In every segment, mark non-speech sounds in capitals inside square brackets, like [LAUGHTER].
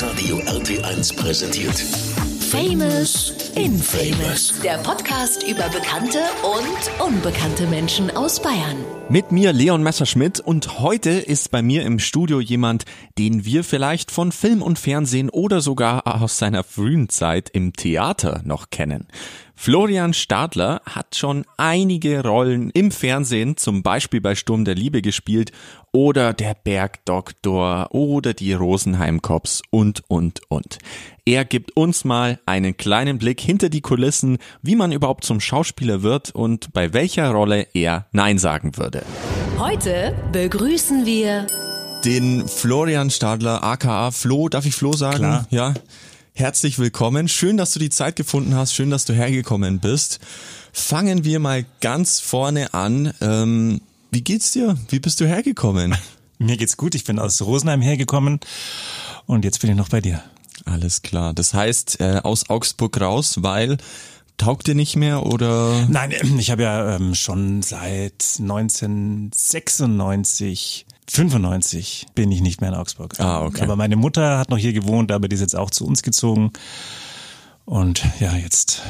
Hitradio RT1 präsentiert. Famous Infamous. Der Podcast über bekannte und unbekannte Menschen aus Bayern. Mit mir Leon Messerschmidt und heute ist bei mir im Studio jemand, den wir vielleicht von Film und Fernsehen oder sogar aus seiner frühen Zeit im Theater noch kennen. Florian Stadler hat schon einige Rollen im Fernsehen, zum Beispiel bei Sturm der Liebe gespielt oder der Bergdoktor oder die Rosenheim Cops und, und, und. Er gibt uns mal einen kleinen Blick hinter die Kulissen, wie man überhaupt zum Schauspieler wird und bei welcher Rolle er Nein sagen würde. Heute begrüßen wir Den Florian Stadler, aka Flo, darf ich Flo sagen? Klar. Ja. Herzlich willkommen. Schön, dass du die Zeit gefunden hast. Schön, dass du hergekommen bist. Fangen wir mal ganz vorne an. Ähm, wie geht's dir? Wie bist du hergekommen? [LAUGHS] Mir geht's gut. Ich bin aus Rosenheim hergekommen und jetzt bin ich noch bei dir. Alles klar. Das heißt, äh, aus Augsburg raus, weil taugt dir nicht mehr oder? Nein, [CLEARS THROAT] ich habe ja ähm, schon seit 1996, 95 bin ich nicht mehr in Augsburg. Ah, okay. Aber meine Mutter hat noch hier gewohnt, aber die ist jetzt auch zu uns gezogen. Und ja, jetzt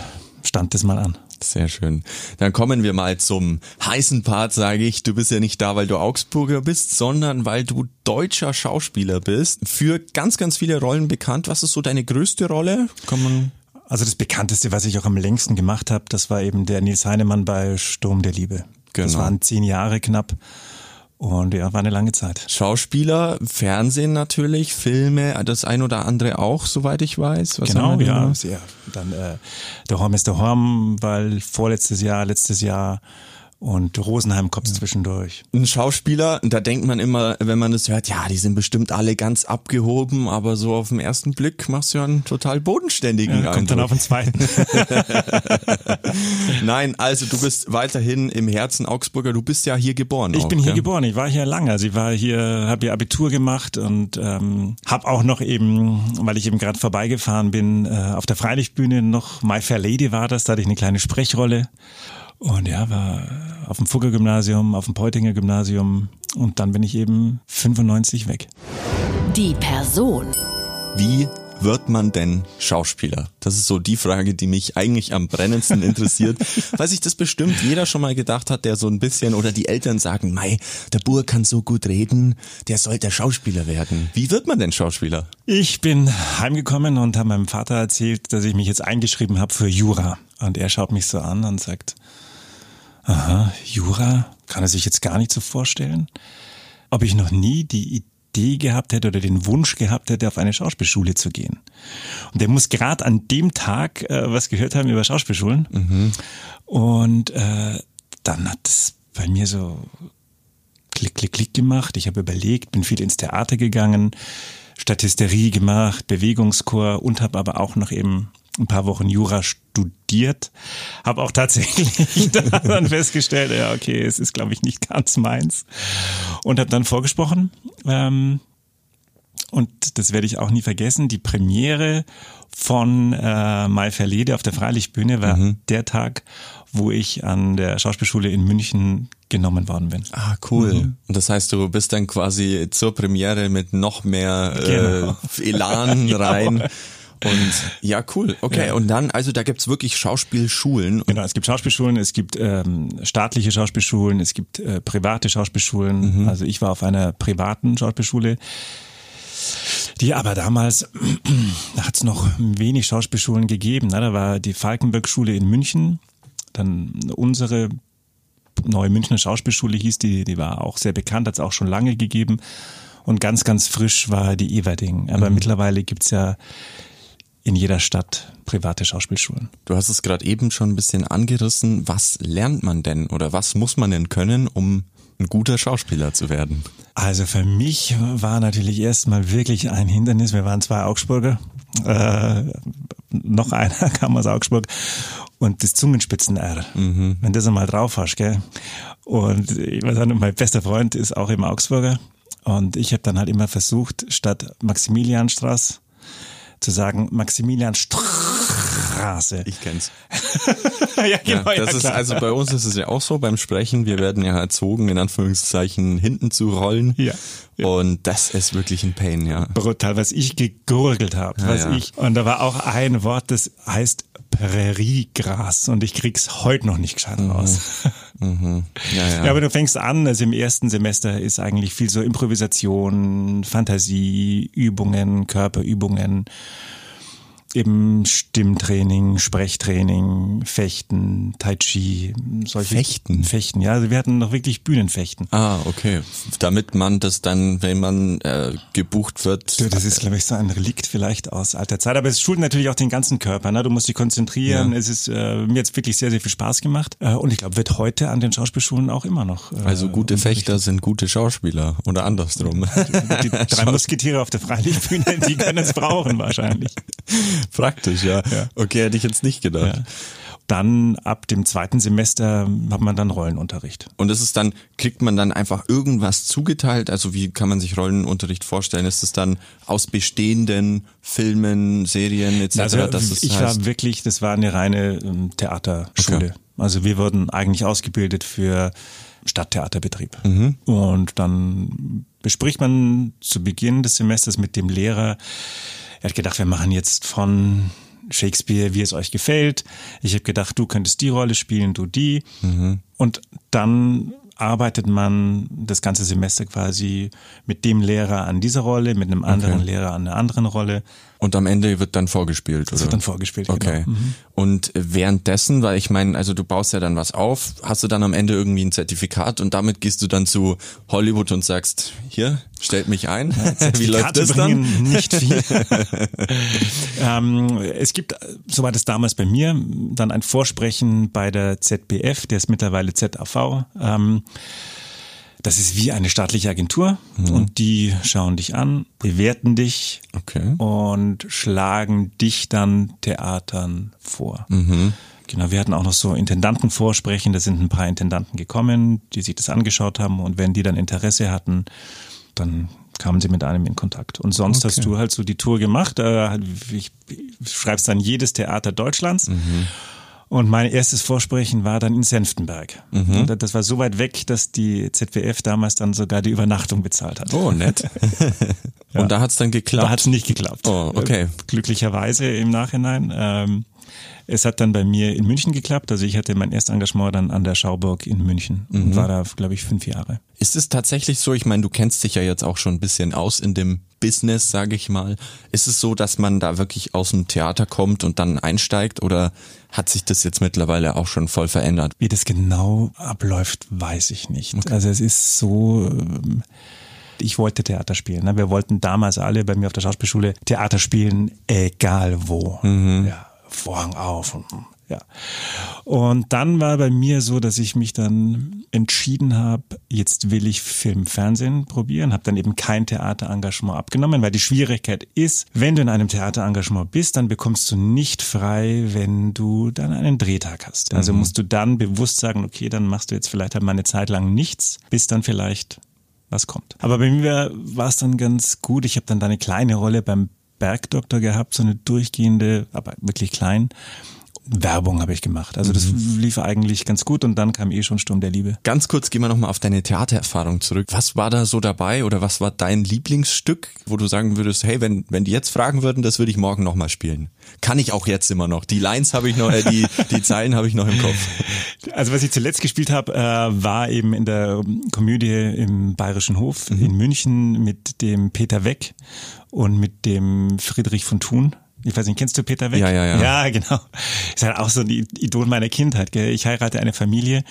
stand das mal an. Sehr schön. Dann kommen wir mal zum heißen Part, sage ich. Du bist ja nicht da, weil du Augsburger bist, sondern weil du deutscher Schauspieler bist. Für ganz, ganz viele Rollen bekannt. Was ist so deine größte Rolle? Kann man Also das bekannteste, was ich auch am längsten gemacht habe, das war eben der Nils Heinemann bei Sturm der Liebe. Das Genau. waren zehn Jahre knapp. Und ja, war eine lange Zeit. Schauspieler, Fernsehen natürlich, Filme, das ein oder andere auch, soweit ich weiß. Was genau, ja. Sehr. Dann äh, der Horm ist der Horm, weil vorletztes Jahr, letztes Jahr und Rosenheim Cops zwischendurch. Ein Schauspieler, da denkt man immer, wenn man das hört, ja, die sind bestimmt alle ganz abgehoben, aber so auf den ersten Blick machst du ja einen total bodenständigen Ja, kommt dann Eindruck. auf den zweiten. [LAUGHS] Nein, also du bist weiterhin im Herzen Augsburger, du bist ja hier geboren. Ich auch, bin hier gell? geboren, ich war hier lange. Also ich war hier, habe hier Abitur gemacht und ähm, habe auch noch eben, weil ich eben gerade vorbeigefahren bin, äh, auf der Freilichtbühne noch My Fair Lady war das, da hatte ich eine kleine Sprechrolle. Und ja, war auf dem Fugger Gymnasium, auf dem Peutinger Gymnasium und dann bin ich eben 95 weg. die Person. Wie wird man denn Schauspieler? Das ist so die Frage, die mich eigentlich am brennendsten interessiert, [LAUGHS] weil sich das bestimmt jeder schon mal gedacht hat, der so ein bisschen oder die Eltern sagen, Mei, der Bur kann so gut reden, der sollte Schauspieler werden. Wie wird man denn Schauspieler? Ich bin heimgekommen und habe meinem Vater erzählt, dass ich mich jetzt eingeschrieben habe für Jura. Und er schaut mich so an und sagt, aha, Jura? Kann er sich jetzt gar nicht so vorstellen? Ob ich noch nie die Idee gehabt hätte oder den Wunsch gehabt hätte, auf eine Schauspielschule zu gehen. Und der muss gerade an dem Tag äh, was gehört haben über Schauspielschulen. Und äh, dann hat es bei mir so klick, klick, klick gemacht. Ich habe überlegt, bin viel ins Theater gegangen, Statisterie gemacht, Bewegungschor und habe aber auch noch eben ein paar Wochen Jura studiert. Habe auch tatsächlich [LAUGHS] dann festgestellt, ja, okay, es ist, glaube ich, nicht ganz meins. Und habe dann vorgesprochen. Ähm, und das werde ich auch nie vergessen. Die Premiere von äh, Fair Lady auf der Freilichtbühne war der Tag, wo ich an der Schauspielschule in München genommen worden bin. Ah, cool. Und das heißt, du bist dann quasi zur Premiere mit noch mehr Genau. äh, Elan [LAUGHS] rein. Und ja, cool. Okay, Ja. und dann, also da gibt's wirklich Schauspielschulen. Genau, es gibt Schauspielschulen, es gibt ähm, staatliche Schauspielschulen, es gibt äh, private Schauspielschulen. Also ich war auf einer privaten Schauspielschule, die aber damals, [CLEARS THROAT] da hat es noch wenig Schauspielschulen gegeben. Ne? Da war die Falkenberg-Schule in München, dann unsere neue Münchner Schauspielschule hieß die, die war auch sehr bekannt, hat es auch schon lange gegeben. Und ganz, ganz frisch war die Everding. Aber mittlerweile gibt's ja in jeder Stadt private Schauspielschulen. Du hast es gerade eben schon ein bisschen angerissen. Was lernt man denn oder was muss man denn können, um ein guter Schauspieler zu werden? Also für mich war natürlich erstmal wirklich ein Hindernis. Wir waren zwei Augsburger. Äh, noch einer [LAUGHS] kam aus Augsburg. Und das Zungenspitzen-R. Wenn du das einmal drauf hast, gell? Und ich weiß nicht, mein bester Freund ist auch im Augsburger. Und ich habe dann halt immer versucht, statt Maximilianstraß zu sagen Maximilian Straße. Ich kenn's. [LAUGHS] ja, genau. Ja, das ist, also bei uns ist es ja auch so beim Sprechen, wir werden ja erzogen, in Anführungszeichen, hinten zu rollen. Ja. Ja. Und das ist wirklich ein Pain, ja. Brutal, was ich gegurgelt habe, was ja. ich. Und da war auch ein Wort, das heißt Präriegras und ich krieg's heute noch nicht gescheit raus. Mhm. Ja, ja. Ja, aber du fängst an, also im ersten Semester ist eigentlich viel so Improvisation, Fantasie, Übungen, Körperübungen, eben Stimmtraining, Sprechtraining, Fechten, Tai Chi, solche Fechten? Fechten, ja, also wir hatten noch wirklich Bühnenfechten. Ah, okay. Damit man das dann, wenn man äh, gebucht wird. Du, Das ist, glaube ich, so ein Relikt vielleicht aus alter Zeit. Aber es schult natürlich auch den ganzen Körper. Ne? Du musst dich konzentrieren. Ja. Es ist äh, mir jetzt wirklich sehr, sehr viel Spaß gemacht. Äh, und ich glaube, wird heute an den Schauspielschulen auch immer noch. Äh, Also gute. Fechter sind gute Schauspieler oder andersrum. Die drei [LAUGHS] Musketiere auf der Freilichtbühne, die können es brauchen wahrscheinlich. [LAUGHS] [LAUGHS] Praktisch, ja. Ja. Okay, hätte ich jetzt nicht gedacht. Ja. Dann ab dem zweiten Semester hat man dann Rollenunterricht. Und ist dann, kriegt man dann einfach irgendwas zugeteilt? Also wie kann man sich Rollenunterricht vorstellen? Ist es dann aus bestehenden Filmen, Serien etc.? Also dass es ich heißt, war wirklich, das war eine reine ähm, Theaterschule. Okay. Also wir wurden eigentlich ausgebildet für Stadttheaterbetrieb. Mhm. Und dann bespricht man zu Beginn des Semesters mit dem Lehrer, er hat gedacht, wir machen jetzt von Shakespeare, wie es euch gefällt. Ich habe gedacht, du könntest die Rolle spielen, du die. Mhm. Und dann arbeitet man das ganze Semester quasi mit dem Lehrer an dieser Rolle, mit einem anderen Okay. Lehrer an einer anderen Rolle. Und am Ende wird dann vorgespielt, oder? wird dann vorgespielt, Okay. genau. Mhm. Und währenddessen, weil ich meine, also du baust ja dann was auf, hast du dann am Ende irgendwie ein Zertifikat und damit gehst du dann zu Hollywood und sagst, hier, stellt mich ein. [LAUGHS] Wie läuft das dann? Nicht viel. [LAUGHS] ähm, es gibt, so war das damals bei mir, dann ein Vorsprechen bei der ZBF, der ist mittlerweile ZAV. Ähm, das ist wie eine staatliche Agentur Mhm. und die schauen dich an, bewerten dich Okay. und schlagen dich dann Theatern vor. Mhm. Genau, wir hatten auch noch so Intendantenvorsprechen, da sind ein paar Intendanten gekommen, die sich das angeschaut haben und wenn die dann Interesse hatten, dann kamen sie mit einem in Kontakt. Und sonst Okay. hast du halt so die Tour gemacht, äh, ich, schreibst dann jedes Theater Deutschlands. Mhm. Und mein erstes Vorsprechen war dann in Senftenberg. Mhm. Das war so weit weg, dass die ZWF damals dann sogar die Übernachtung bezahlt hat. Oh, nett. [LAUGHS] Und da hat's dann geklappt. Da hat es nicht geklappt. Oh, okay. Äh, Glücklicherweise im Nachhinein. Ähm, es hat dann bei mir in München geklappt. Also ich hatte mein erstes Engagement dann an der Schauburg in München Mhm. und war da, glaube ich, fünf Jahre. Ist es tatsächlich so, ich meine, du kennst dich ja jetzt auch schon ein bisschen aus in dem Business, sage ich mal. Ist es so, dass man da wirklich aus dem Theater kommt und dann einsteigt oder hat sich das jetzt mittlerweile auch schon voll verändert? Wie das genau abläuft, weiß ich nicht. Also es ist so, ähm, ich wollte Theater spielen. ne? Wir wollten damals alle bei mir auf der Schauspielschule Theater spielen, egal wo. Ja, Vorhang auf. und- Ja. Und dann war bei mir so, dass ich mich dann entschieden habe, jetzt will ich Film, Fernsehen probieren, habe dann eben kein Theaterengagement abgenommen, weil die Schwierigkeit ist, wenn du in einem Theaterengagement bist, dann bekommst du nicht frei, wenn du dann einen Drehtag hast. Also musst du dann bewusst sagen, okay, dann machst du jetzt vielleicht halt mal eine Zeit lang nichts, bis dann vielleicht was kommt. Aber bei mir war es dann ganz gut. Ich habe dann da eine kleine Rolle beim Bergdoktor gehabt, so eine durchgehende, aber wirklich klein. Werbung habe ich gemacht. Also das lief eigentlich ganz gut und dann kam eh schon Sturm der Liebe. Ganz kurz gehen wir nochmal auf deine Theatererfahrung zurück. Was war da so dabei oder was war dein Lieblingsstück, wo du sagen würdest, hey, wenn, wenn die jetzt fragen würden, das würde ich morgen nochmal spielen. Kann ich auch jetzt immer noch. Die Lines habe ich noch, äh, die, [LAUGHS] die Zeilen habe ich noch im Kopf. Also was ich zuletzt gespielt habe, äh, war eben in der Komödie im Bayerischen Hof in München mit dem Peter Weck und mit dem Friedrich von Thun. Ich weiß nicht, kennst du Peter Weck? Ja, ja, ja. Ja, genau. Ist halt auch so ein Idol meiner Kindheit. Gell? Ich heirate eine Familie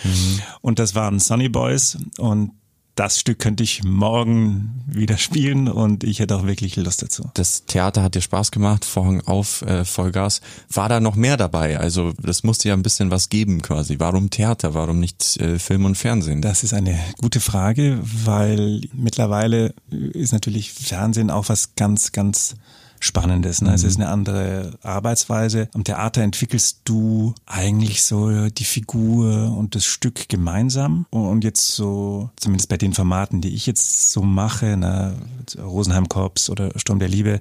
und das waren Sunny Boys und das Stück könnte ich morgen wieder spielen und ich hätte auch wirklich Lust dazu. Das Theater hat dir Spaß gemacht, Vorhang auf, äh, Vollgas. War da noch mehr dabei? Also das musste ja ein bisschen was geben quasi. Warum Theater? Warum nicht äh, Film und Fernsehen? Das ist eine gute Frage, weil mittlerweile ist natürlich Fernsehen auch was ganz, ganz Spannendes. Ne? Mhm. Es ist eine andere Arbeitsweise. Am Theater entwickelst du eigentlich so die Figur und das Stück gemeinsam. Und jetzt so, zumindest bei den Formaten, die ich jetzt so mache, ne, Rosenheim Korps oder Sturm der Liebe,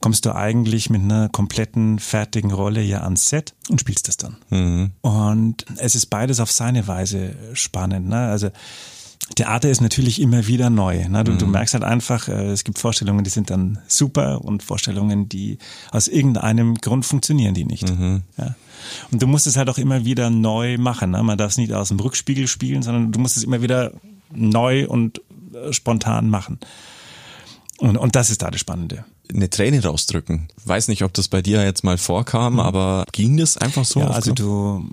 kommst du eigentlich mit einer kompletten, fertigen Rolle ja ans Set und spielst das dann. Mhm. Und es ist beides auf seine Weise spannend. Ne? Also Theater ist natürlich immer wieder neu. Ne? Du, mhm. du merkst halt einfach, äh, es gibt Vorstellungen, die sind dann super und Vorstellungen, die aus irgendeinem Grund funktionieren die nicht. Mhm. Ja? Und du musst es halt auch immer wieder neu machen. Ne? Man darf es nicht aus dem Rückspiegel spielen, sondern du musst es immer wieder neu und äh, spontan machen. Und, und das ist da das Spannende eine Träne rausdrücken. Weiß nicht, ob das bei dir jetzt mal vorkam, mhm. aber ging das einfach so? Ja, also du,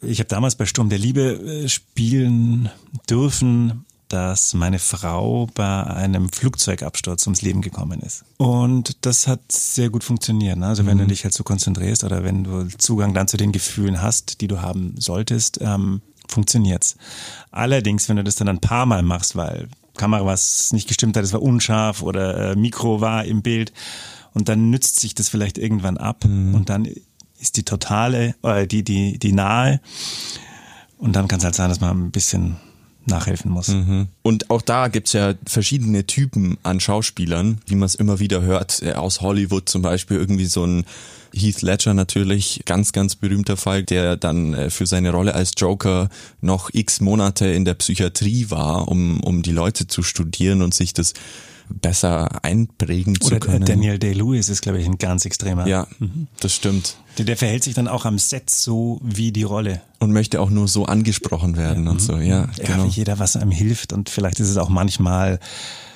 ich habe damals bei Sturm der Liebe äh, spielen dürfen, dass meine Frau bei einem Flugzeugabsturz ums Leben gekommen ist. Und das hat sehr gut funktioniert. Ne? Also wenn mhm. du dich halt so konzentrierst oder wenn du Zugang dann zu den Gefühlen hast, die du haben solltest, ähm, funktioniert's. Allerdings, wenn du das dann ein paar Mal machst, weil Kamera was nicht gestimmt hat, es war unscharf oder äh, Mikro war im Bild und dann nützt sich das vielleicht irgendwann ab mhm. und dann ist die totale, äh, die, die, die nahe und dann kann es halt sein, dass man ein bisschen nachhelfen muss. Mhm. Und auch da gibt's ja verschiedene Typen an Schauspielern, wie man es immer wieder hört, äh, aus Hollywood zum Beispiel irgendwie so ein Heath Ledger natürlich, ganz, ganz berühmter Fall, der dann äh, für seine Rolle als Joker noch x Monate in der Psychiatrie war, um, um die Leute zu studieren und sich das besser einprägen Oder zu können. Daniel Day-Lewis ist, glaube ich, ein ganz extremer. Ja, mhm. das stimmt. Der, der, verhält sich dann auch am Set so wie die Rolle. Und möchte auch nur so angesprochen werden ja. und so, ja. Ja, genau. jeder, was einem hilft und vielleicht ist es auch manchmal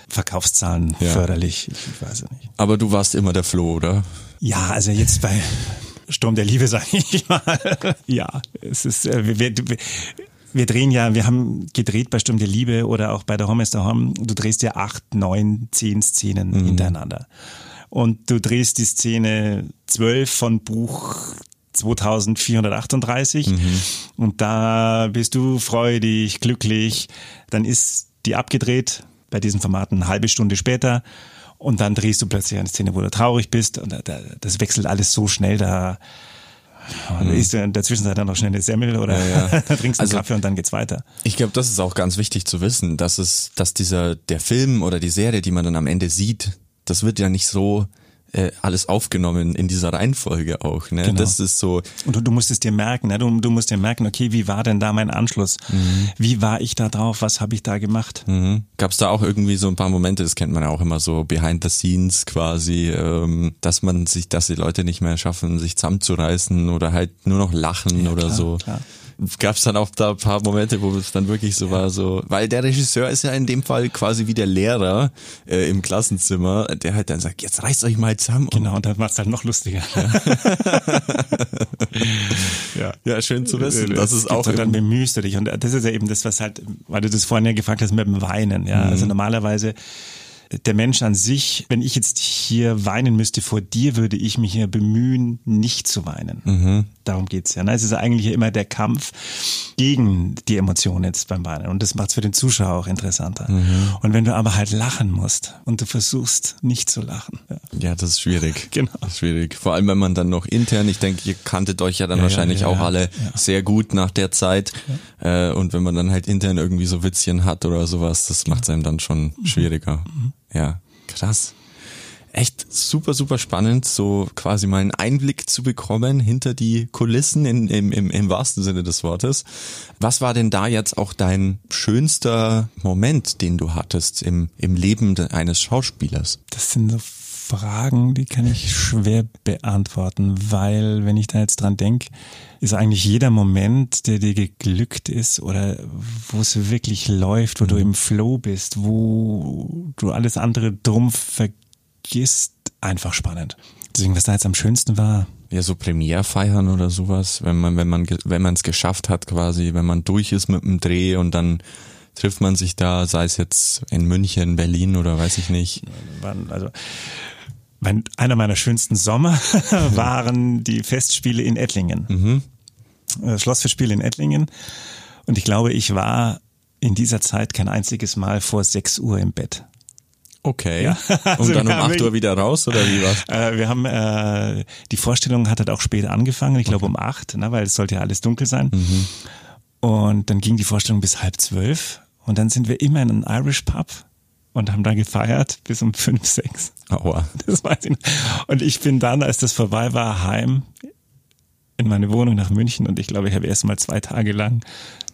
Verkaufszahlen ja. förderlich. Ich weiß es nicht. Aber du warst immer der Flo, oder? Ja, also jetzt bei Sturm der Liebe, [LAUGHS] sage ich mal. ja, es ist, äh, wir, wir, wir drehen ja, wir haben gedreht bei Sturm der Liebe oder auch bei der Home is the Home. Du drehst ja acht, neun, zehn Szenen mhm. hintereinander. Und du drehst die Szene zwölf von Buch 2438 mhm. und da bist du freudig, glücklich. Dann ist die abgedreht bei diesen Formaten eine halbe Stunde später und dann drehst du plötzlich eine Szene, wo du traurig bist und das wechselt alles so schnell, da mhm. isst du in der Zwischenzeit dann noch schnell eine Semmel oder ja, ja. [LAUGHS] trinkst einen also, Kaffee und dann geht's weiter. Ich glaube, das ist auch ganz wichtig zu wissen, dass es, dass dieser, der Film oder die Serie, die man dann am Ende sieht, das wird ja nicht so äh, alles aufgenommen in dieser Reihenfolge auch. Ne? Genau. Das ist so. Und du, du musst es dir merken, ne? du, du musst dir merken, okay, wie war denn da mein Anschluss? Mhm. Wie war ich da drauf? Was habe ich da gemacht? Mhm. Gab es da auch irgendwie so ein paar Momente, das kennt man ja auch immer so behind the scenes quasi, ähm, dass man sich, dass die Leute nicht mehr schaffen, sich zusammenzureißen oder halt nur noch lachen ja, oder klar, so. Klar gab es dann auch da ein paar Momente, wo es dann wirklich so war, so, weil der Regisseur ist ja in dem Fall quasi wie der Lehrer äh, im Klassenzimmer, der halt dann sagt, jetzt reißt euch mal zusammen. Genau, und dann macht's halt noch lustiger. [LAUGHS] ja. ja, schön zu wissen. Das ist auch. Und dann bemühst du dich. Und das ist ja eben das, was halt, weil du das vorhin ja gefragt hast mit dem Weinen. Ja, mhm. also normalerweise der Mensch an sich, wenn ich jetzt hier weinen müsste vor dir, würde ich mich hier bemühen, nicht zu weinen. Mhm. Darum geht's ja. Ne? Es ist eigentlich immer der Kampf gegen die Emotionen jetzt beim Weinen. Und das macht's für den Zuschauer auch interessanter. Mhm. Und wenn du aber halt lachen musst und du versuchst nicht zu lachen. Ja, ja das ist schwierig. [LAUGHS] Genau. Ist schwierig. Vor allem, wenn man dann noch intern, ich denke, ihr kanntet euch ja dann ja, wahrscheinlich ja, auch alle sehr gut nach der Zeit. Äh, und wenn man dann halt intern irgendwie so Witzchen hat oder sowas, das macht es einem dann schon mhm. schwieriger. Mhm. Ja, krass echt super, super spannend, so quasi mal einen Einblick zu bekommen hinter die Kulissen in, im, im, im wahrsten Sinne des Wortes. Was war denn da jetzt auch dein schönster Moment, den du hattest im, im Leben eines Schauspielers? Das sind so Fragen, die kann ich schwer beantworten, weil wenn ich da jetzt dran denke, ist eigentlich jeder Moment, der dir geglückt ist oder wo es wirklich läuft, wo mhm. du im Flow bist, wo du alles andere drum vergisst, einfach spannend. Deswegen, was da jetzt am schönsten war. Ja, so Premierfeiern oder sowas, wenn man, wenn man, wenn man es geschafft hat quasi, wenn man durch ist mit dem Dreh und dann trifft man sich da, sei es jetzt in München, Berlin oder weiß ich nicht. Also, mein, einer meiner schönsten Sommer [LAUGHS] waren die Festspiele in Ettlingen. Mhm. Äh, Schlossfestspiele in Ettlingen. Und ich glaube, ich war in dieser Zeit kein einziges Mal vor 6 Uhr im Bett. Okay. Ja, [LAUGHS] also und dann um wir haben 8 Uhr wieder raus oder wie was? [LAUGHS] Äh, wir haben äh, die Vorstellung hat halt auch später angefangen, ich glaube um acht, ne, weil es sollte ja alles dunkel sein. Mhm. Und dann ging die Vorstellung bis halb zwölf und dann sind wir immer in einen Irish Pub und haben da gefeiert bis um fünf, sechs. Aua. Das weiß ich nicht. Und ich bin dann, als das vorbei war, heim in meine Wohnung nach München und ich glaube, ich habe erst mal zwei Tage lang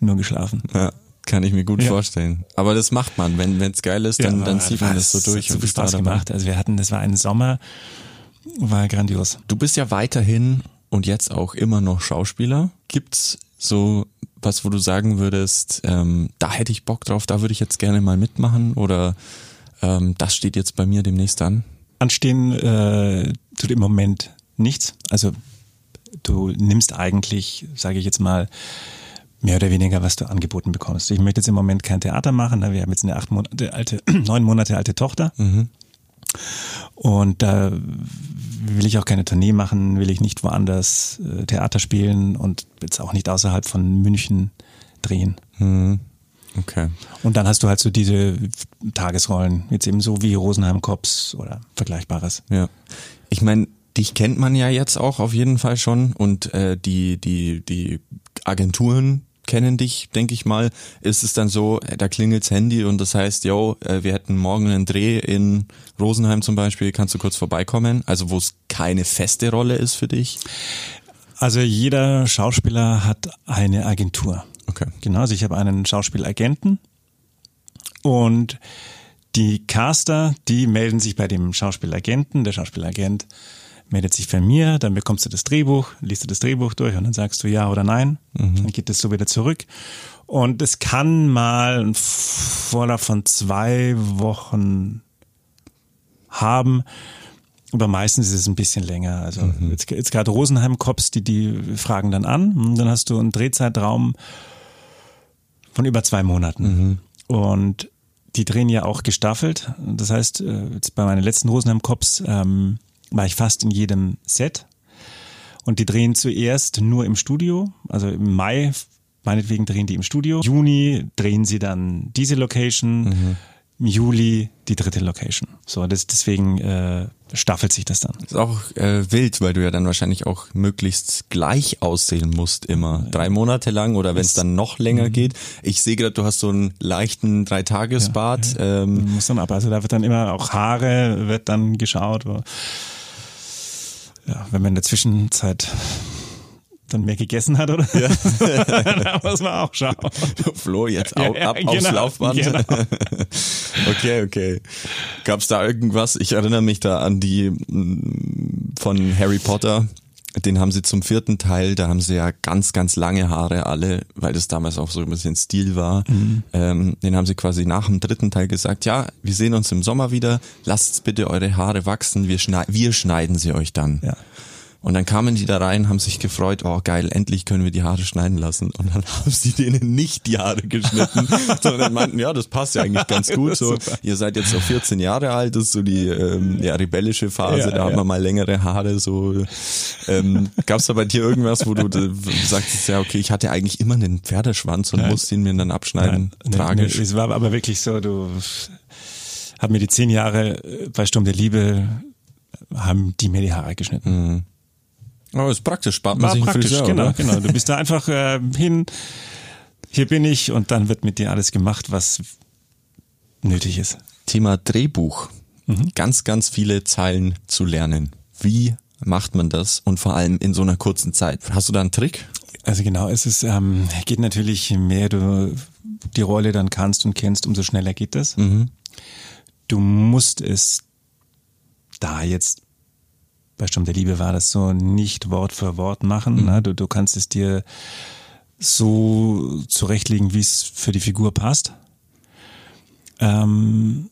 nur geschlafen. Ja, kann ich mir gut Ja. vorstellen. Aber das macht man, wenn es geil ist, dann, Ja, dann zieht man das so es durch. Hat so viel Spaß gemacht. Also wir hatten, das war ein Sommer, war grandios. Du bist ja weiterhin und jetzt auch immer noch Schauspieler. Gibt's so was, wo du sagen würdest, ähm, da hätte ich Bock drauf, da würde ich jetzt gerne mal mitmachen oder ähm, das steht jetzt bei mir demnächst an? Anstehen äh, tut im Moment nichts. Also du nimmst eigentlich, sage ich jetzt mal, mehr oder weniger, was du angeboten bekommst. Ich möchte jetzt im Moment kein Theater machen. ne? Wir haben jetzt eine acht Monate alte, [CLEARS THROAT] neun Monate alte Tochter. Und da will ich auch keine Tournee machen, will ich nicht woanders äh, Theater spielen und jetzt auch nicht außerhalb von München drehen. Okay. Und dann hast du halt so diese Tagesrollen, jetzt eben so wie Rosenheim Cops oder Vergleichbares. Ja. Ich meine, dich kennt man ja jetzt auch auf jeden Fall schon und äh, die, die, die Agenturen kennen dich, denke ich mal. Ist es dann so, äh, da klingelt's Handy und das heißt, yo, äh, wir hätten morgen einen Dreh in Rosenheim zum Beispiel, kannst du kurz vorbeikommen? Also wo es keine feste Rolle ist für dich? Also jeder Schauspieler hat eine Agentur. Okay. Genau, also ich habe einen Schauspielagenten und die Caster, die melden sich bei dem Schauspielagenten. Der Schauspielagent meldet sich bei mir, dann bekommst du das Drehbuch, liest du das Drehbuch durch und dann sagst du ja oder nein. Dann geht es so wieder zurück. Und es kann mal einen Vorlauf von zwei Wochen haben, aber meistens ist es ein bisschen länger. Also jetzt, jetzt gerade Rosenheim Cops, die, die fragen dann an und dann hast du einen Drehzeitraum von über zwei Monaten. Und die drehen ja auch gestaffelt. Das heißt, äh, jetzt bei meinen letzten Rosenheim Cops ähm, war ich fast in jedem Set. Und die drehen zuerst nur im Studio. Also im Mai, meinetwegen drehen die im Studio. Juni drehen sie dann diese Location. Im Juli die dritte Location. So, das, deswegen äh, staffelt sich das dann. Ist auch äh, wild, weil du ja dann wahrscheinlich auch möglichst gleich aussehen musst immer. Drei Monate lang oder wenn es dann noch länger geht. Ich sehe gerade, du hast so einen leichten Dreitagesbart. Ähm, Muss dann ab. Also da wird dann immer auch Haare, wird dann geschaut. Wo, ja, wenn man in der Zwischenzeit dann mehr gegessen hat, oder? Ja. [LAUGHS] da muss man auch schauen. Flo, jetzt Ja, ja, ab aufs genau, Laufband. genau. [LAUGHS] okay, okay. Gab's da irgendwas? Ich erinnere mich da an die mm, von Harry Potter. Den haben sie zum vierten Teil, da haben sie ja ganz, ganz lange Haare alle, weil das damals auch so ein bisschen Stil war. Mhm. Ähm, den haben sie quasi nach dem dritten Teil gesagt, ja, wir sehen uns im Sommer wieder, lasst bitte eure Haare wachsen, wir, schnei wir schneiden sie euch dann. Ja. Und dann kamen die da rein, haben sich gefreut, oh geil, endlich können wir die Haare schneiden lassen. Und dann [LAUGHS] haben sie denen nicht die Haare geschnitten, [LAUGHS] sondern meinten, ja, das passt ja eigentlich ganz gut. So, ihr seid jetzt so 14 Jahre alt, das ist so die ähm, ja, rebellische Phase, Ja, da haben ja. wir mal längere Haare. So, ähm, gab es da bei dir irgendwas, wo du äh, sagtest, ja, okay, ich hatte eigentlich immer einen Pferdeschwanz und Nein. musste ihn mir dann abschneiden. Nein, Tragisch. Nee, es war aber wirklich so, du hab mir die zehn Jahre äh, bei Sturm der Liebe haben die mir die Haare geschnitten. Aber ist praktisch, spart man War sich praktisch, Friseur, genau, oder? genau. Du bist da einfach äh, hin, hier bin ich und dann wird mit dir alles gemacht, was nötig ist. Thema Drehbuch. Ganz, ganz viele Zeilen zu lernen. Wie macht man das und vor allem in so einer kurzen Zeit? Hast du da einen Trick? Also genau, es ist, ähm, geht natürlich, je mehr du die Rolle dann kannst und kennst, umso schneller geht das. Du musst es da jetzt bei Sturm der Liebe war das so nicht Wort für Wort machen. Ne? Du, du kannst es dir so zurechtlegen, wie es für die Figur passt. Ähm,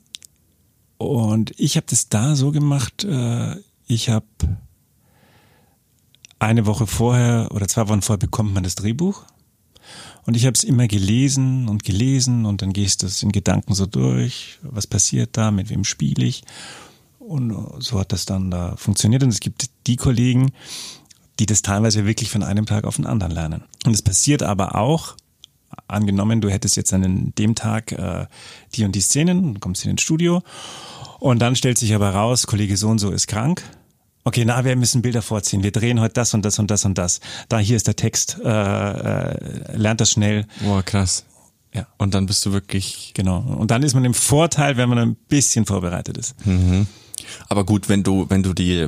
und ich habe das da so gemacht, äh, ich habe eine Woche vorher oder zwei Wochen vorher bekommt man das Drehbuch. Und ich habe es immer gelesen und gelesen und dann gehst du es in Gedanken so durch, was passiert da, mit wem spiele ich. Und so hat das dann da funktioniert. Und es gibt die Kollegen, die das teilweise wirklich von einem Tag auf den anderen lernen. Und es passiert aber auch angenommen, du hättest jetzt an dem Tag äh, die und die Szenen, du kommst in ins Studio und dann stellt sich aber raus, Kollege so und so ist krank. Okay, na, wir müssen Bilder vorziehen. Wir drehen heute das und das und das und das. Da hier ist der Text. Äh, äh, lernt das schnell. Boah, krass. Ja. Und dann bist du wirklich. Genau. Und dann ist man im Vorteil, wenn man ein bisschen vorbereitet ist. Mhm. Aber gut, wenn du, wenn du die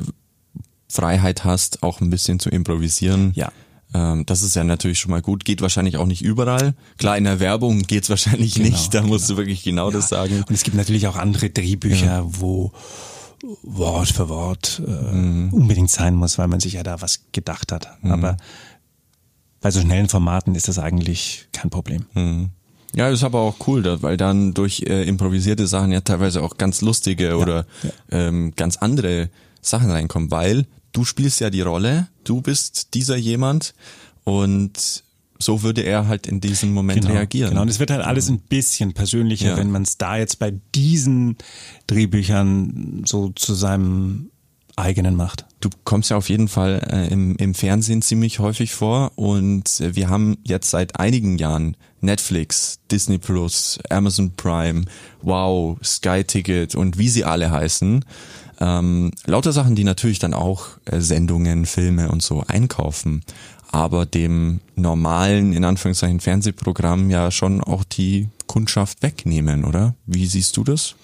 Freiheit hast, auch ein bisschen zu improvisieren. Ja. Ähm, das ist ja natürlich schon mal gut. Geht wahrscheinlich auch nicht überall. Klar, in der Werbung geht's wahrscheinlich Genau, nicht. Da musst genau. du wirklich genau das sagen. Und es gibt natürlich auch andere Drehbücher, wo Wort für Wort äh, Mhm. unbedingt sein muss, weil man sich ja da was gedacht hat. Aber bei so schnellen Formaten ist das eigentlich kein Problem. Mhm. Ja, das ist aber auch cool, weil dann durch äh, improvisierte Sachen ja teilweise auch ganz lustige oder Ähm, ganz andere Sachen reinkommen, weil du spielst ja die Rolle, du bist dieser jemand und so würde er halt in diesem Moment reagieren. Genau, und es wird halt alles ein bisschen persönlicher, Ja. wenn man es da jetzt bei diesen Drehbüchern so zu seinem eigenen macht. Du kommst ja auf jeden Fall äh, im, im Fernsehen ziemlich häufig vor und äh, wir haben jetzt seit einigen Jahren Netflix, Disney Plus, Amazon Prime, Wow, Sky Ticket und wie sie alle heißen. Ähm, lauter Sachen, die natürlich dann auch äh, Sendungen, Filme und so einkaufen, aber dem normalen, in Anführungszeichen, Fernsehprogramm ja schon auch die Kundschaft wegnehmen, oder? Wie siehst du das?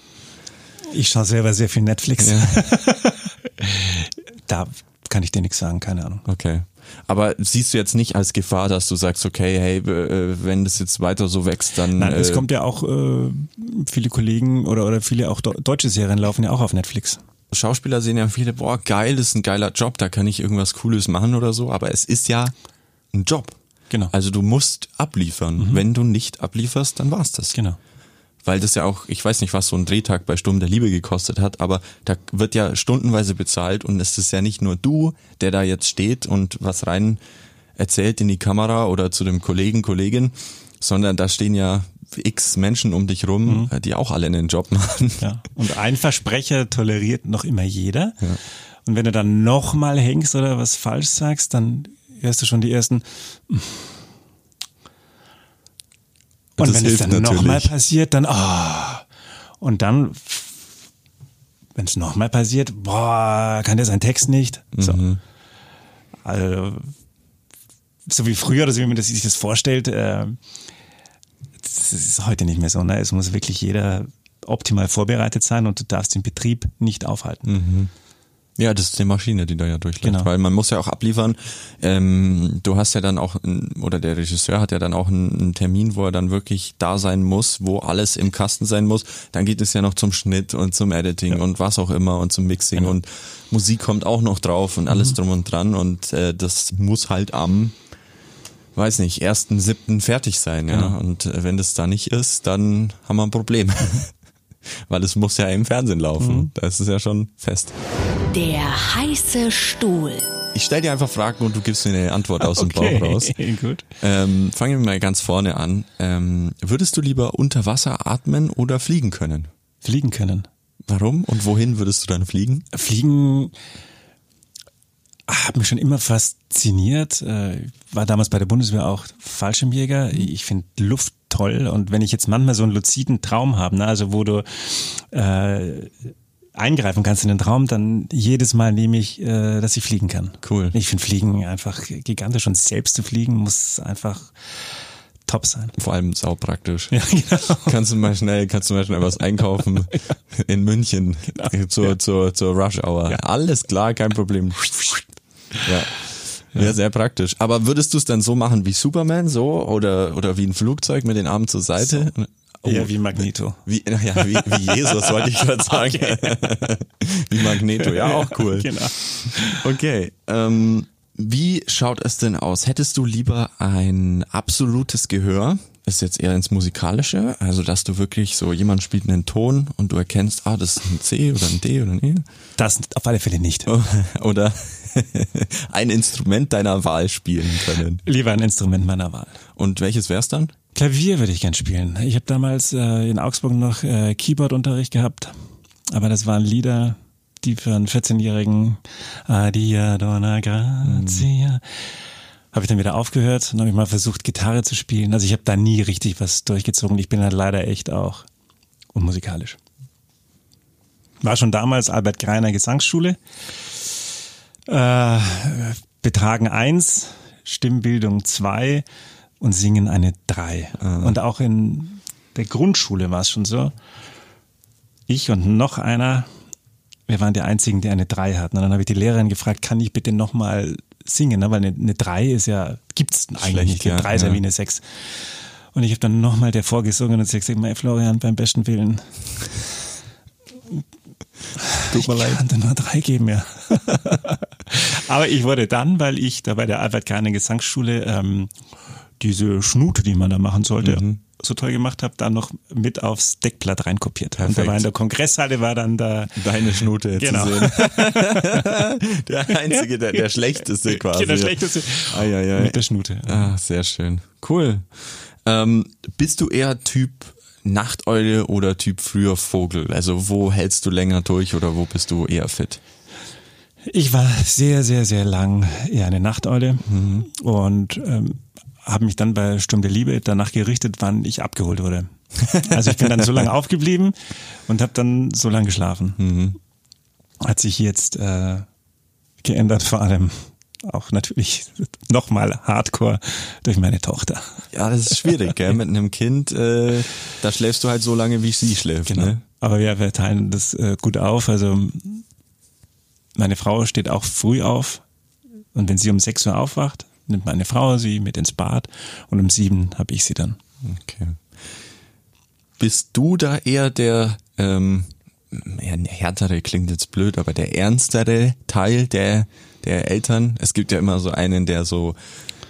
Ich schaue selber sehr viel Netflix. [LAUGHS] da kann ich dir nichts sagen, keine Ahnung. Okay. Aber siehst du jetzt nicht als Gefahr, dass du sagst, okay, hey, äh, wenn das jetzt weiter so wächst, dann. Nein, es äh, kommt ja auch, äh, viele Kollegen oder, oder viele auch deutsche Serien laufen ja auch auf Netflix. Schauspieler sehen ja viele, boah, geil, das ist ein geiler Job, da kann ich irgendwas Cooles machen oder so, aber es ist ja ein Job. Genau. Also du musst abliefern. Wenn du nicht ablieferst, dann war's das. Genau. Weil das ja auch, ich weiß nicht, was so ein Drehtag bei Sturm der Liebe gekostet hat, aber da wird ja stundenweise bezahlt und es ist ja nicht nur du, der da jetzt steht und was rein erzählt in die Kamera oder zu dem Kollegen, Kollegin, sondern da stehen ja x Menschen um dich rum, äh, die auch alle einen Job [LAUGHS] machen. Ja. Und ein Versprecher toleriert noch immer jeder. Und wenn du dann nochmal hängst oder was falsch sagst, dann hörst du schon die ersten. Und Das wenn es dann nochmal passiert, dann, ah. Und dann, wenn es nochmal passiert, boah, kann der seinen Text nicht? So. Mhm. Also, so wie früher, oder so wie man das, sich das vorstellt, äh, das ist heute nicht mehr so. Ne? Es muss wirklich jeder optimal vorbereitet sein und du darfst den Betrieb nicht aufhalten. Ja, das ist die Maschine, die da ja durchläuft. Genau. Weil man muss ja auch abliefern. Ähm, du hast ja dann auch, oder der Regisseur hat ja dann auch einen, Termin, wo er dann wirklich da sein muss, wo alles im Kasten sein muss. Dann geht es ja noch zum Schnitt und zum Editing und was auch immer und zum Mixing Genau. und Musik kommt auch noch drauf und Mhm. alles drum und dran und äh, das muss halt am weiß nicht, ersten, siebten fertig sein, ja. Genau. Und äh, wenn das da nicht ist, dann haben wir ein Problem. [LAUGHS] Weil es muss ja im Fernsehen laufen. Mhm. Da ist es ja schon fest. Der heiße Stuhl. Ich stell dir einfach Fragen und du gibst mir eine Antwort aus dem Bauch raus. [LAUGHS] gut. Ähm, fangen wir mal ganz vorne an. Ähm, würdest du lieber unter Wasser atmen oder fliegen können? Fliegen können. Warum und wohin würdest du dann fliegen? Fliegen hat mich schon immer fasziniert. Äh, War damals bei der Bundeswehr auch Fallschirmjäger. Ich finde Luft toll und wenn ich jetzt manchmal so einen luziden Traum habe, ne, also wo du äh, eingreifen kannst in den Traum, dann jedes Mal nehme ich, äh, dass ich fliegen kann. Cool. Ich finde Fliegen einfach gigantisch und selbst zu fliegen muss einfach top sein. Vor allem sau praktisch. Ja, [LAUGHS] genau. Kannst du mal schnell, kannst du mal schnell was einkaufen [LAUGHS] in München zur, zur, zur Rush Hour. Alles klar, kein Problem. [LAUGHS] Ja. Ja, sehr praktisch. Aber würdest du es dann so machen wie Superman, so oder oder wie ein Flugzeug mit den Armen zur Seite? Oh, Eher wie Magneto. Wie, ja, wie, wie Jesus, wollte ich gerade [LAUGHS] sagen. wie Magneto, ja, auch cool. [LAUGHS] Genau. Okay. Ähm, wie schaut es denn aus? Hättest du lieber ein absolutes Gehör? Ist jetzt eher ins Musikalische, also dass du wirklich so, jemand spielt einen Ton und du erkennst, ah, das ist ein C oder ein D oder ein E. Das auf alle Fälle nicht. [LAUGHS] Oder [LAUGHS] ein Instrument deiner Wahl spielen können. Lieber ein Instrument meiner Wahl. Und welches wär's dann? Klavier würde ich gern spielen. Ich habe damals äh, in Augsburg noch äh, Keyboard-Unterricht gehabt, aber das waren Lieder, die für einen 14-Jährigen Adia Donna Grazia. habe ich dann wieder aufgehört und habe ich mal versucht, Gitarre zu spielen. Also ich habe da nie richtig was durchgezogen. Ich bin halt leider echt auch unmusikalisch. War schon damals Albert Greiner Gesangsschule. Äh, betragen eins, Stimmbildung zwei und singen eine drei. Mhm. Und auch in der Grundschule war es schon so. Ich und noch einer, wir waren die einzigen, die eine drei hatten. Und dann habe ich die Lehrerin gefragt, kann ich bitte nochmal singen, ne? weil eine, 3 ist ja, gibt's eigentlich Schlecht, nicht. Eine ja, 3 ist ja wie eine 6. Und ich habe dann nochmal der vorgesungen und sie hat gesagt, mein Florian, beim besten Willen. Tut mir leid. Ich kann nur drei geben, ja. [LAUGHS] Aber ich wurde dann, weil ich da bei der Albert Kahne Gesangsschule ähm, diese Schnute, die man da machen sollte, mhm so toll gemacht habe, dann noch mit aufs Deckblatt reinkopiert. Perfekt. Und da war in der Kongresshalle war dann da deine Schnute genau. zu sehen. [LAUGHS] der einzige, der, der schlechteste quasi. Der schlechteste. Ah, ja, ja. Mit der Schnute. Ah, sehr schön. Cool. Ähm, bist du eher Typ Nachteule oder Typ früher Vogel? Also wo hältst du länger durch oder wo bist du eher fit? Ich war sehr, sehr, sehr lang eher eine Nachteule mhm. und ähm, habe mich dann bei Sturm der Liebe danach gerichtet, wann ich abgeholt wurde. Also ich bin dann so lange [LAUGHS] aufgeblieben und habe dann so lange geschlafen. Mhm. Hat sich jetzt äh, geändert, vor allem auch natürlich nochmal hardcore durch meine Tochter. Ja, das ist schwierig, gell? [LAUGHS] Mit einem Kind, äh, da schläfst du halt so lange, wie sie schläft. Genau. Ne? Aber ja, wir teilen das äh, gut auf. Also meine Frau steht auch früh auf und wenn sie um 6 Uhr aufwacht, nimmt meine Frau sie mit ins Bad und um sieben habe ich sie dann. Okay. Bist du da eher der ähm, ja, härtere klingt jetzt blöd, aber der ernstere Teil der der Eltern? Es gibt ja immer so einen, der so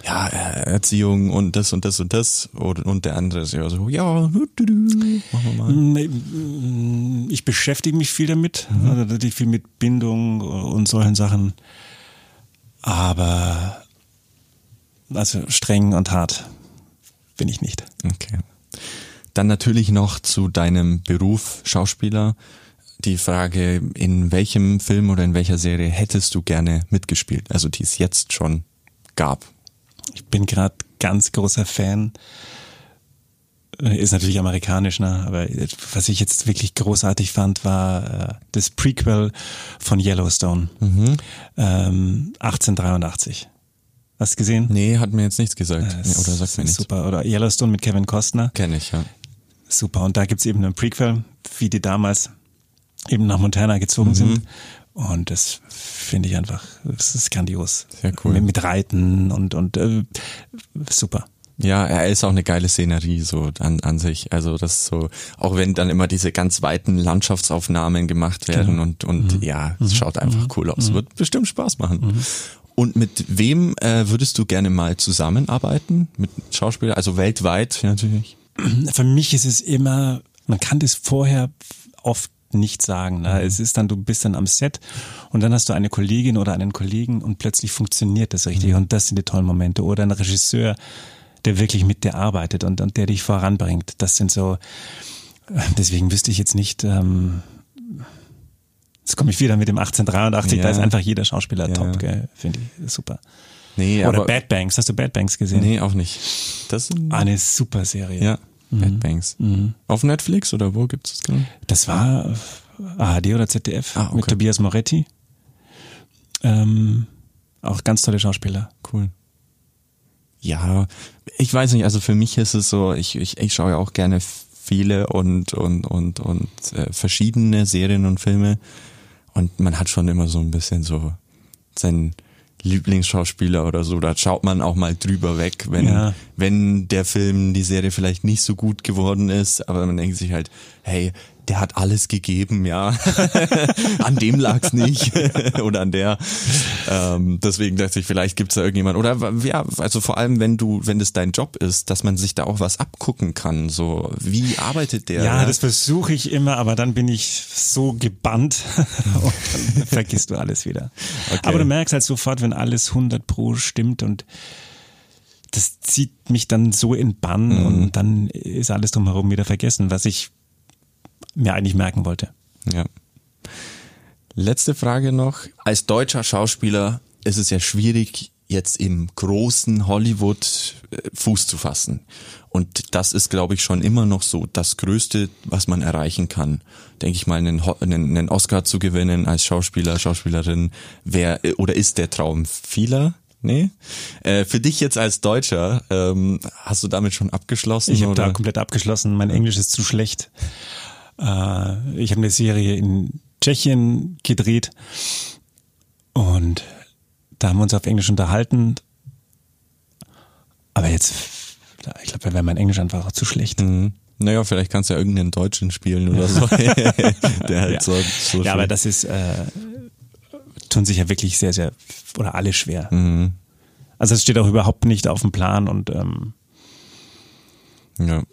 ja, Erziehung und das und das und das und, und der andere ist ja so, ja, machen wir mal. Mm, ich beschäftige mich viel damit, mhm. also viel mit Bindung und solchen Sachen. Aber also streng und hart bin ich nicht. Okay. Dann natürlich noch zu deinem Beruf Schauspieler. Die Frage, in welchem Film oder in welcher Serie hättest du gerne mitgespielt? Also die es jetzt schon gab. Ich bin gerade ganz großer Fan. Ist natürlich amerikanisch, ne? aber was ich jetzt wirklich großartig fand, war äh, das Prequel von Yellowstone. Mhm. Ähm, 1883. Hast du gesehen? Nee, hat mir jetzt nichts gesagt. Äh, nee, oder sagt mir nichts. Super. Oder Yellowstone mit Kevin Costner. Kenne ich, ja. Super. Und da gibt's eben einen Prequel, wie die damals eben nach Montana gezogen mhm. sind. Und das finde ich einfach, das ist grandios. Sehr cool. Mit, mit Reiten und, und äh, super. Ja, er ist auch eine geile Szenerie so an, an sich. Also das so, auch wenn dann immer diese ganz weiten Landschaftsaufnahmen gemacht werden genau. und, und mhm. ja, es mhm. schaut einfach mhm. cool aus. Mhm. Wird bestimmt Spaß machen. Mhm. Und mit wem äh, würdest du gerne mal zusammenarbeiten? Mit Schauspielern, also weltweit natürlich? Für mich ist es immer, man kann das vorher oft nicht sagen. Ne? Es ist dann, du bist dann am Set und dann hast du eine Kollegin oder einen Kollegen und plötzlich funktioniert das richtig. Mhm. Und das sind die tollen Momente. Oder ein Regisseur, der wirklich mit dir arbeitet und, und der dich voranbringt. Das sind so, deswegen wüsste ich jetzt nicht, ähm, Jetzt komme ich wieder mit dem 1883, ja. da ist einfach jeder Schauspieler ja. top, finde ich super. Nee, Oder Bad Banks, hast du Bad Banks gesehen? Nee, auch nicht. Das ist eine super Serie. Ja, mhm. Bad Banks. Mhm. Auf Netflix oder wo gibt es das genau? Das war ARD oder ZDF ah, okay. mit Tobias Moretti. Ähm, auch ganz tolle Schauspieler. Cool. Ja, ich weiß nicht, also für mich ist es so, ich, ich, ich schaue ja auch gerne viele und, und, und, und äh, verschiedene Serien und Filme. Und man hat schon immer so ein bisschen so seinen Lieblingsschauspieler oder so. Da schaut man auch mal drüber weg, wenn, ja. wenn der Film, die Serie vielleicht nicht so gut geworden ist. Aber man denkt sich halt, hey, der hat alles gegeben, ja. [LAUGHS] an dem lag's nicht [LAUGHS] oder an der. Ähm, deswegen dachte ich, vielleicht gibt's da irgendjemand oder ja, also vor allem wenn du, wenn das dein Job ist, dass man sich da auch was abgucken kann. So wie arbeitet der? Ja, das versuche ich immer, aber dann bin ich so gebannt [LAUGHS] und dann vergisst du alles wieder. Okay. Aber du merkst halt sofort, wenn alles 100 pro stimmt und das zieht mich dann so in Bann mhm. und dann ist alles drumherum wieder vergessen, was ich mir eigentlich merken wollte. Ja. Letzte Frage noch. Als deutscher Schauspieler ist es ja schwierig, jetzt im großen Hollywood äh, Fuß zu fassen. Und das ist, glaube ich, schon immer noch so das Größte, was man erreichen kann. Denke ich mal, einen, einen, einen Oscar zu gewinnen als Schauspieler, Schauspielerin, wer oder ist der Traum vieler? Nee. Äh, für dich jetzt als Deutscher, ähm, hast du damit schon abgeschlossen? Ich habe da komplett abgeschlossen. Mein Englisch ist zu schlecht. Äh, ich habe eine Serie in Tschechien gedreht und da haben wir uns auf Englisch unterhalten. Aber jetzt, ich glaube, da wäre mein Englisch einfach auch zu schlecht. Mhm. Naja, vielleicht kannst du ja irgendeinen Deutschen spielen oder so. [LAUGHS] Der halt ja. so, so ja, aber das ist, äh, tun sich ja wirklich sehr, sehr, oder alle schwer. Mhm. Also es steht auch überhaupt nicht auf dem Plan und ähm, ja.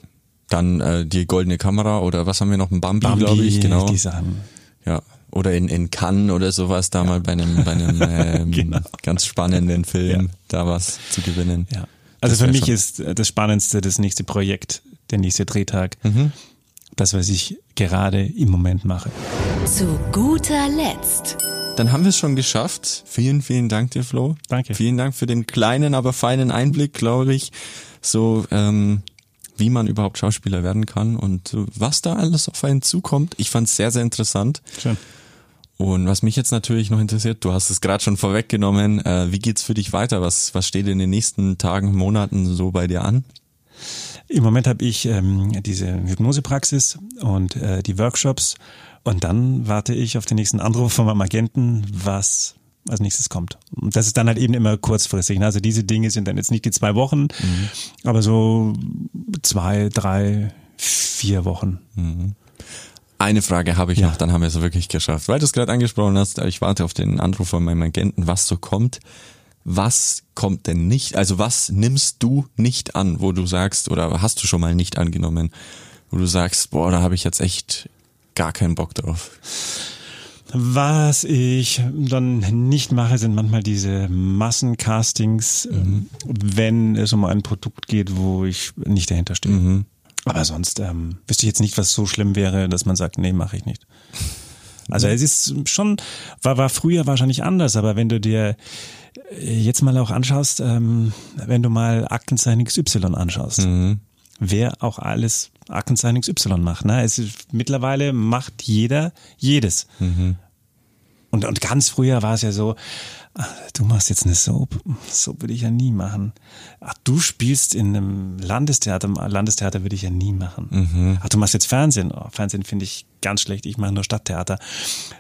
Dann äh, die goldene Kamera oder was haben wir noch? Ein Bambi, Bambi glaube ich, genau. Die Sachen. Ja. Oder in, in Cannes oder sowas da mal bei einem, bei einem [LAUGHS] ähm, Genau. ganz spannenden Film Ja. da was zu gewinnen. Ja. Also Das für mich schon- ist äh, das Spannendste das nächste Projekt, der nächste Drehtag. Mhm. Das, was ich gerade im Moment mache. Zu guter Letzt. Dann haben wir es schon geschafft. Vielen, vielen Dank dir, Flo. Danke. Vielen Dank für den kleinen, aber feinen Einblick, glaube ich, so ähm, wie man überhaupt Schauspieler werden kann und was da alles auf einen zukommt. Ich fand es sehr, sehr interessant. Schön. Und was mich jetzt natürlich noch interessiert, du hast es gerade schon vorweggenommen, äh, wie geht's für dich weiter? Was, was steht in den nächsten Tagen, Monaten so bei dir an? Im Moment habe ich ähm, diese Hypnosepraxis und äh, die Workshops und dann warte ich auf den nächsten Anruf von meinem Agenten, was als nächstes kommt. Und das ist dann halt eben immer kurzfristig. ne? Also diese Dinge sind dann jetzt nicht die zwei Wochen, aber so zwei, drei, vier Wochen. Eine Frage habe ich Ja. noch, dann haben wir es wirklich geschafft. Weil du es gerade angesprochen hast, ich warte auf den Anruf von meinem Agenten, was so kommt. Was kommt denn nicht? Also was nimmst du nicht an, wo du sagst, oder hast du schon mal nicht angenommen, wo du sagst, boah, da habe ich jetzt echt gar keinen Bock drauf. Was ich dann nicht mache, sind manchmal diese Massencastings, ähm, wenn es um ein Produkt geht, wo ich nicht dahinter stehe. Aber sonst ähm, wüsste ich jetzt nicht, was so schlimm wäre, dass man sagt, nee, mache ich nicht. Also es ist schon, war, war früher wahrscheinlich anders, aber wenn du dir äh, jetzt mal auch anschaust, ähm, wenn du mal Aktenzeichen XY anschaust, wer auch alles Aktenzeichen XY macht. Ne? Es ist, mittlerweile macht jeder jedes. Und, und ganz früher war es ja so, ah, du machst jetzt eine Soap, Soap würde ich ja nie machen. Ach, du spielst in einem Landestheater, Landestheater würde ich ja nie machen. Ach, du machst jetzt Fernsehen, oh, Fernsehen finde ich ganz schlecht, ich mache nur Stadttheater.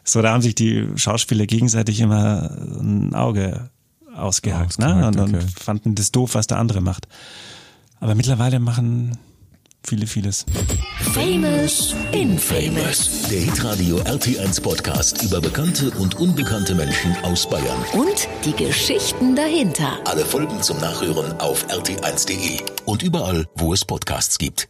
So, da haben sich die Schauspieler gegenseitig immer ein Auge ausgehakt, ne? Ausgehakt, und, und okay. fanden das doof, was der andere macht. Aber mittlerweile machen viele vieles. Famous Infamous. Der Hitradio RT1 Podcast über bekannte und unbekannte Menschen aus Bayern. Und die Geschichten dahinter. Alle Folgen zum Nachhören auf rt1.de und überall, wo es Podcasts gibt.